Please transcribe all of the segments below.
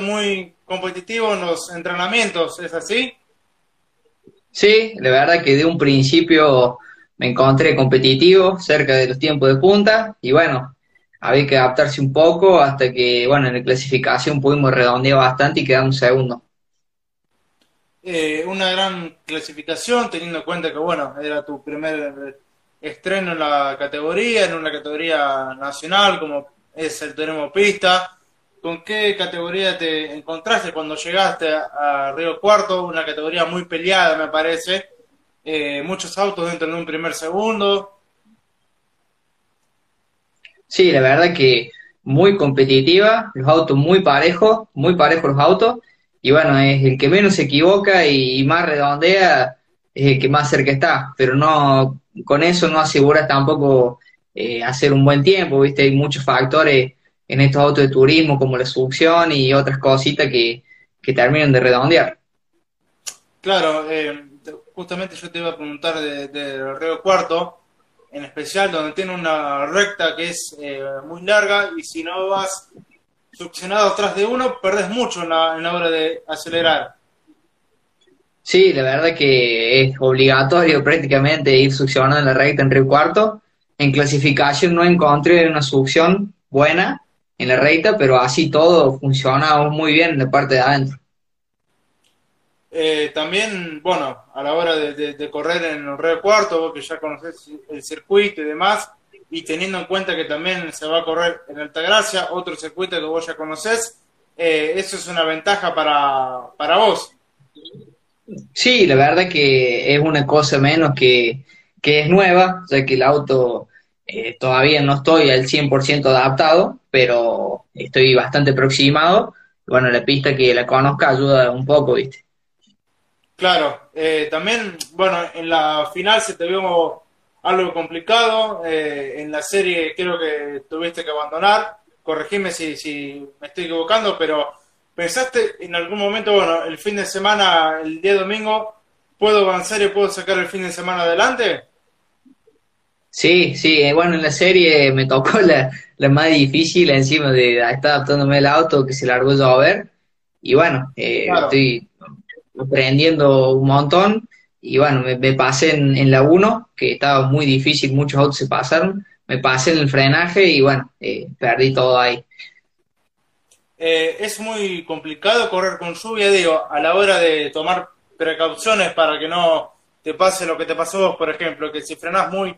muy competitivo en los entrenamientos, ¿es así? Sí, la verdad que de un principio me encontré competitivo, cerca de los tiempos de punta, y bueno, había que adaptarse un poco hasta que, bueno, en la clasificación pudimos redondear bastante y quedamos segundo. Eh, una gran clasificación, teniendo en cuenta que, bueno, era tu primer estreno en la categoría, en una categoría nacional como es el Tenemos Pista. ¿Con qué categoría te encontraste cuando llegaste a, Río Cuarto? Una categoría muy peleada, me parece. Eh, muchos autos dentro de un primer segundo. Sí, la verdad que muy competitiva, los autos muy parejos, muy parejos los autos, y bueno, es el que menos se equivoca y, más redondea es el que más cerca está, pero no, con eso no aseguras tampoco eh, hacer un buen tiempo, viste, hay muchos factores en estos autos de turismo como la succión y otras cositas que, que terminan de redondear. Claro, eh, justamente yo te iba a preguntar de, de Río Cuarto, en especial donde tiene una recta que es eh, muy larga y si no vas succionado atrás de uno, perdés mucho en la, hora de acelerar. Sí, la verdad que es obligatorio prácticamente ir succionando en la recta en Río Cuarto. En clasificación no encontré una succión buena en la recta, pero así todo funciona muy bien en la parte de adentro. Eh, también, bueno, a la hora de, correr en el Río Cuarto, vos que ya conocés el circuito y demás, y teniendo en cuenta que también se va a correr en Altagracia, otro circuito que vos ya conocés, eh, eso es una ventaja para, para vos. Sí, la verdad que es una cosa menos que, que es nueva, o sea que el auto eh, todavía no estoy al 100% adaptado, pero estoy bastante aproximado. Bueno, la pista que la conozca ayuda un poco, ¿viste? Claro, eh, también, bueno, en la final se te vio algo complicado, eh, en la serie creo que tuviste que abandonar, corregime si, si me estoy equivocando, pero ¿pensaste en algún momento, bueno, el fin de semana, el día domingo, puedo avanzar y puedo sacar el fin de semana adelante? Sí, sí, eh, bueno, en la serie me tocó la, la más difícil encima de estar adaptándome al auto que se largó a ver y bueno, estoy aprendiendo un montón. Y bueno, me, pasé en, la 1, que estaba muy difícil, muchos autos se pasaron. Me pasé en el frenaje y bueno, eh, perdí todo ahí. Eh, es muy complicado correr con lluvia, digo, a la hora de tomar precauciones para que no te pase lo que te pasó vos, por ejemplo, que si frenás muy,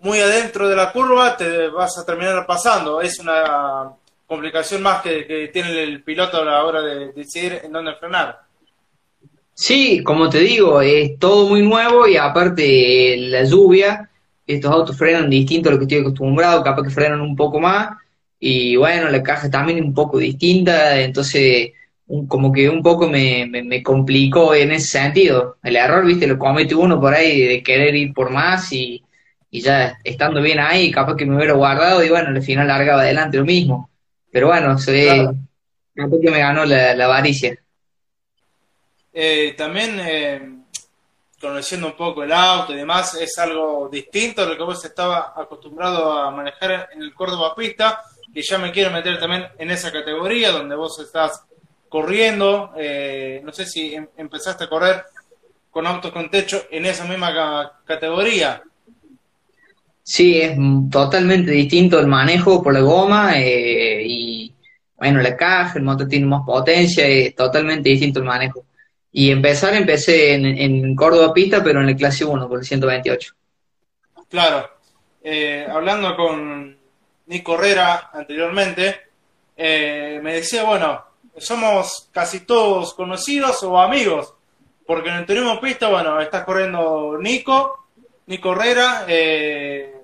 muy adentro de la curva, te vas a terminar pasando. Es una complicación más que, tiene el piloto a la hora de decidir en dónde frenar. Sí, como te digo, es todo muy nuevo y aparte la lluvia, estos autos frenan distinto a lo que estoy acostumbrado, capaz que frenan un poco más y bueno, la caja también es un poco distinta, entonces como que un poco me, me, complicó en ese sentido. El error, viste, lo comete uno por ahí de querer ir por más y, y ya estando bien ahí, capaz que me hubiera guardado y bueno, al final largaba adelante lo mismo. Pero bueno, se, capaz que me ganó la, la avaricia. Eh, también eh, conociendo un poco el auto y demás, es algo distinto a lo que vos estaba acostumbrado a manejar en el Córdoba Pista, y ya me quiero meter también en esa categoría donde vos estás corriendo. Eh, no sé si em, empezaste a correr con autos con techo en esa misma categoría. Sí, es totalmente distinto el manejo por la goma y bueno, la caja, el motor tiene más potencia, es totalmente distinto el manejo. Y empezar, empecé en, Córdoba Pista, pero en el clase 1, por el 128. Claro. Eh, hablando con Nico Herrera anteriormente, eh, me decía, bueno, somos casi todos conocidos o amigos, porque en el turismo pista, bueno, estás corriendo Nico, Nico Herrera, eh,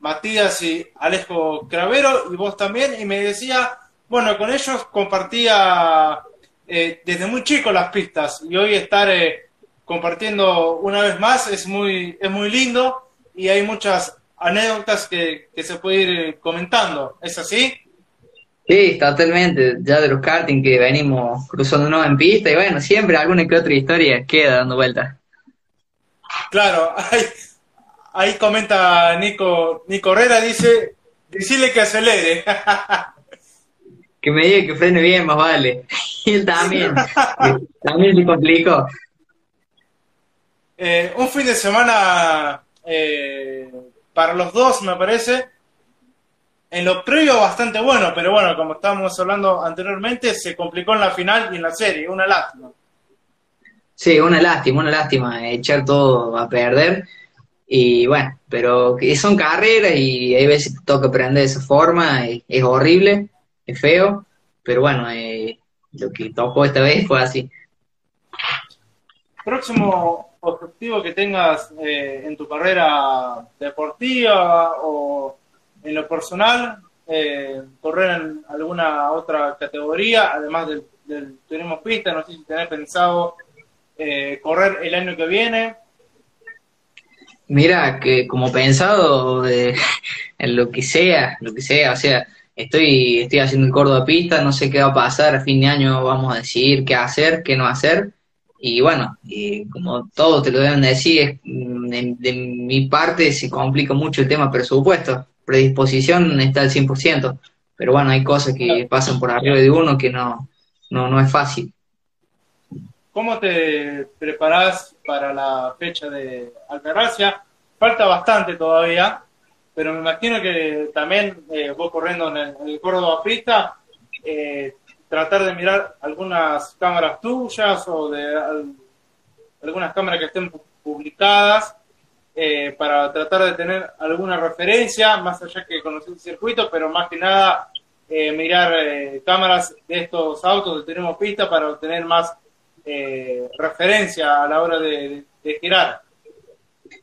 Matías y Alejo Cravero, y vos también, y me decía, bueno, con ellos compartía eh, desde muy chico las pistas y hoy estar eh, compartiendo una vez más es muy, es muy lindo y hay muchas anécdotas que, se puede ir eh, comentando. ¿Es así? Sí, totalmente. Ya de los karting que venimos cruzándonos en pista y bueno, siempre alguna que otra historia queda dando vueltas. Claro, ahí, ahí comenta Nico, Nico Herrera, dice, decirle que acelere. que me diga que frene bien, más vale. Y él también, también se complicó. Eh, un fin de semana eh, para los dos, me parece. En lo previo bastante bueno, pero bueno, como estábamos hablando anteriormente, se complicó en la final y en la serie, una lástima. Sí, una lástima, una lástima, echar todo a perder. Y bueno, pero son carreras y hay veces que toca aprender de esa forma, es, horrible, es feo, pero bueno, eh, lo que tocó esta vez fue así. Próximo objetivo que tengas eh, en tu carrera deportiva o en lo personal, eh, correr en alguna otra categoría, además del, del turismo pista, no sé si tenés pensado correr el año que viene Mira, que como pensado en lo que sea, lo que sea, o sea, estoy, estoy haciendo el Córdoba pista, no sé qué va a pasar, a fin de año vamos a decidir qué hacer, qué no hacer, y bueno, y como todos te lo deben decir, mm, de, mi parte se complica mucho el tema presupuesto, predisposición está al 100%, pero bueno, hay cosas que pasan por arriba de uno que no, no, no es fácil. ¿Cómo te preparás para la fecha de Altagracia? Falta bastante todavía, pero me imagino que también eh, vos corriendo en el, Córdoba Pista, eh, tratar de mirar algunas cámaras tuyas o de algunas cámaras que estén publicadas eh, para tratar de tener alguna referencia, más allá que conocer el circuito, pero más que nada mirar cámaras de estos autos de Tenemos Pista para obtener más eh, referencia a la hora de, girar.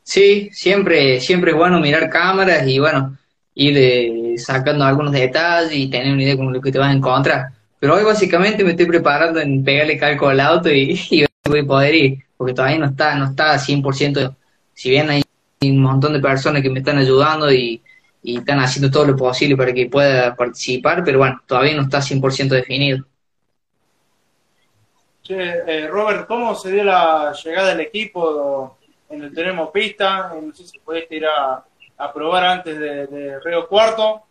Sí, siempre, siempre es bueno mirar cámaras y bueno, ir eh, sacando algunos detalles y tener una idea con lo que te vas a encontrar. Pero hoy básicamente me estoy preparando en pegarle calco al auto y, voy a poder ir, porque todavía no está, no está 100%, si bien hay un montón de personas que me están ayudando y, y están haciendo todo lo posible para que pueda participar, pero bueno, todavía no está 100% definido. Eh, Robert, ¿cómo se dio la llegada del equipo en el Tenemos Pista? No sé si pudiste ir a, probar antes de, Río Cuarto.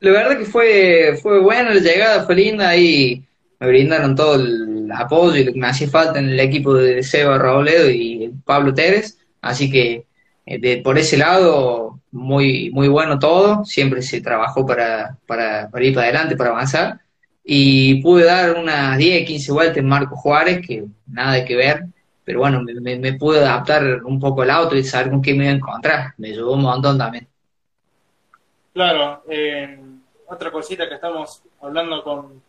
La verdad que fue, fue buena la llegada, fue linda y me brindaron todo el apoyo y lo que me hacía falta en el equipo de Seba Robledo y Pablo Teres, así que eh, de, por ese lado muy, muy bueno todo, siempre se trabajó para, para ir para adelante, para avanzar y pude dar unas 10, 15 vueltas en Marco Juárez, que nada que ver, pero bueno, me, pude adaptar un poco al auto y saber con qué me iba a encontrar, me ayudó un montón también. Claro, eh, otra cosita que estamos hablando con,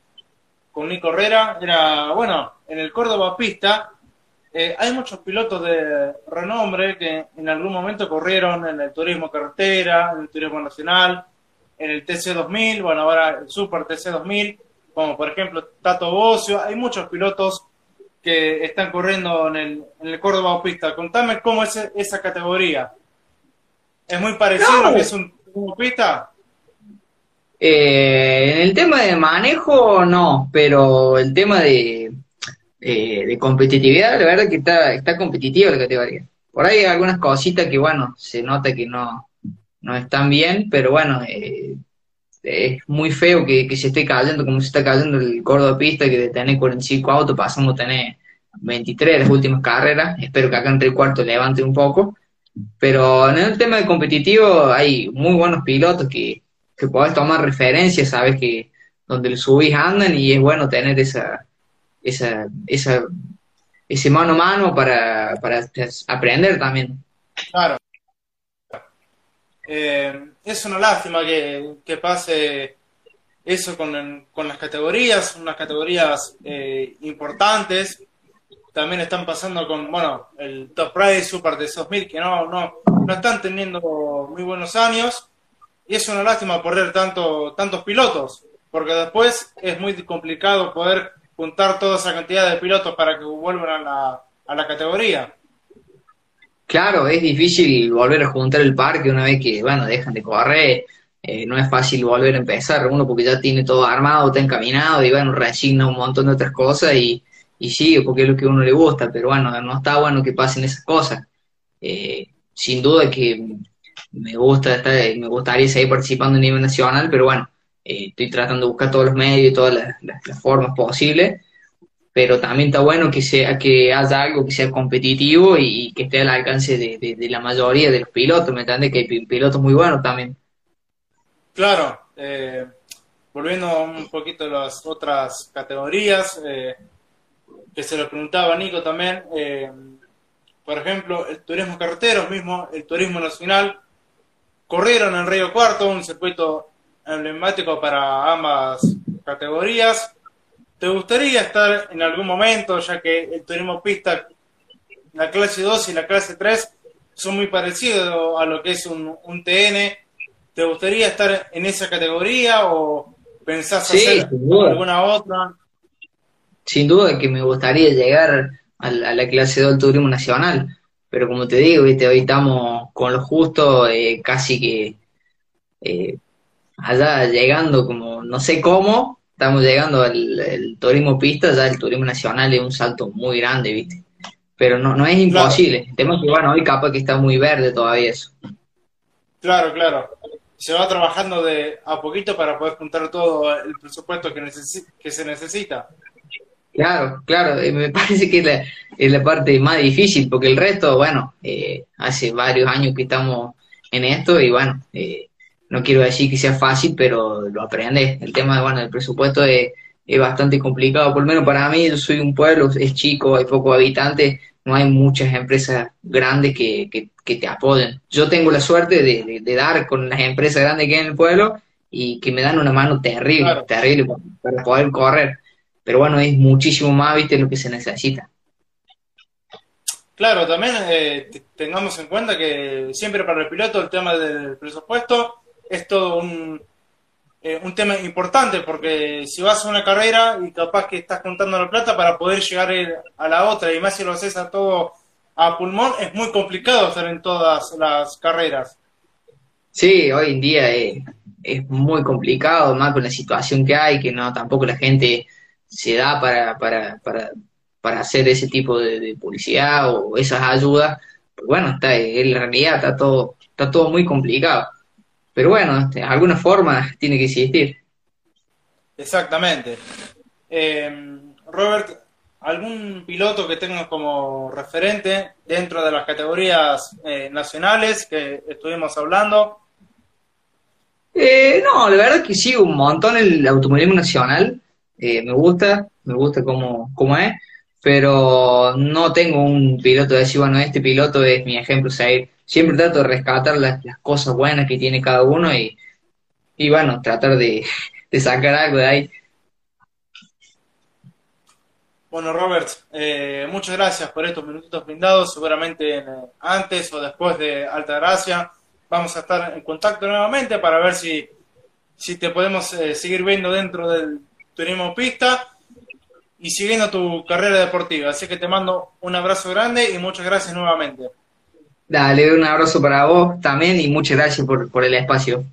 con Nico Herrera era, bueno, en el Córdoba Pista eh, hay muchos pilotos de renombre que en algún momento corrieron en el turismo carretera, en el turismo nacional, en el TC2000, bueno, ahora el Super TC2000, como por ejemplo Tato Bocio, hay muchos pilotos que están corriendo en el, en el Córdoba Pista. Contame cómo es esa categoría. ¿Es muy parecido a lo que es un, pista? Eh, en el tema de manejo, no, pero el tema de, de competitividad, la verdad que está, está competitiva la categoría. Por ahí hay algunas cositas que, bueno, se nota que no, no están bien, pero bueno, eh, es muy feo que, se esté cayendo como se está cayendo el Córdoba Pista, que de tener 45 autos pasamos a tener 23 las últimas carreras. Espero que acá entre el cuarto levante un poco. Pero en el tema de competitivo hay muy buenos pilotos que, que podés tomar referencia, sabes que donde los subís andan y es bueno tener esa, esa, esa ese mano a mano para, para aprender también. Claro. Eh, es una lástima que, pase eso con, las categorías, unas categorías eh, importantes. También están pasando con, bueno, el Top Race Super de 2000, que no, no, no están teniendo muy buenos años. Y es una lástima perder tanto, tantos pilotos, porque después es muy complicado poder juntar toda esa cantidad de pilotos para que vuelvan a la, a la categoría. Claro, es difícil volver a juntar el parque una vez que, bueno, dejan de correr. Eh, no es fácil volver a empezar, uno porque ya tiene todo armado, está encaminado y bueno, resigna un montón de otras cosas y, y sigue porque es lo que a uno le gusta, pero bueno, no está bueno que pasen esas cosas. Eh, sin duda que me gusta estar, me gustaría seguir participando a nivel nacional, pero bueno, eh, estoy tratando de buscar todos los medios y todas las, formas posibles, pero también está bueno que sea que haya algo que sea competitivo y, que esté al alcance de, la mayoría de los pilotos, ¿me entiendes? Que hay pilotos muy buenos también. Claro, eh, volviendo un poquito a las otras categorías, eh, que se lo preguntaba Nico también, por ejemplo, el turismo carretero, mismo el turismo nacional, corrieron en Río Cuarto, un circuito emblemático para ambas categorías. ¿Te gustaría estar en algún momento, ya que el turismo pista, la clase 2 y la clase 3 son muy parecidos a lo que es un, TN? ¿Te gustaría estar en esa categoría o pensás hacer alguna otra? Sin duda que me gustaría llegar a la, clase 2 del turismo nacional, pero como te digo, ¿viste? hoy estamos con lo justo, eh, casi que eh, allá llegando como, no sé cómo, estamos llegando al turismo pista, ya el turismo nacional es un salto muy grande, ¿viste? Pero no, no es imposible. El tema es que, bueno, hoy capaz que está muy verde todavía eso. Claro, claro. Se va trabajando de a poquito para poder juntar todo el presupuesto que, que se necesita. Claro, claro, eh, me parece que es la, es la, parte más difícil, porque el resto, bueno, eh, hace varios años que estamos en esto y bueno, eh, no quiero decir que sea fácil, pero lo aprendes. El tema, bueno, del presupuesto es, es bastante complicado, por lo menos para mí, yo soy un pueblo, es chico, hay pocos habitantes, no hay muchas empresas grandes que, que, te apoyen. Yo tengo la suerte de, de, dar con las empresas grandes que hay en el pueblo y que me dan una mano terrible, terrible para poder correr. Pero bueno, es muchísimo más, viste, lo que se necesita. Claro, también eh, tengamos en cuenta que siempre para el piloto el tema del presupuesto es todo un, eh, un tema importante, porque si vas a una carrera y capaz que estás contando la plata para poder llegar a la otra, y más si lo haces a todo a pulmón, es muy complicado hacer en todas las carreras. Sí, hoy en día es, es muy complicado, más con la situación que hay, que no tampoco la gente se da para, para, para, para hacer ese tipo de, publicidad o esas ayudas. bueno, está, en realidad está todo, está todo muy complicado. Pero bueno, este, de alguna forma tiene que existir. Exactamente. Eh, Robert, ¿algún piloto que tengas como referente dentro de las categorías eh, nacionales que estuvimos hablando? Eh, no, la verdad que sí, un montón el automovilismo nacional. me gusta, me gusta cómo, cómo es, pero no tengo un piloto de decir, bueno, este piloto es mi ejemplo seguir siempre trato de rescatar las, cosas buenas que tiene cada uno y, bueno, tratar de, sacar algo de ahí. Bueno, Robert, eh, muchas gracias por estos minutitos brindados. Seguramente antes o después de Alta Gracia vamos a estar en contacto nuevamente para ver si, si te podemos eh, seguir viendo dentro del turismo pista y siguiendo tu carrera deportiva. Así que te mando un abrazo grande y muchas gracias nuevamente. Dale, un abrazo para vos también y muchas gracias por, por el espacio.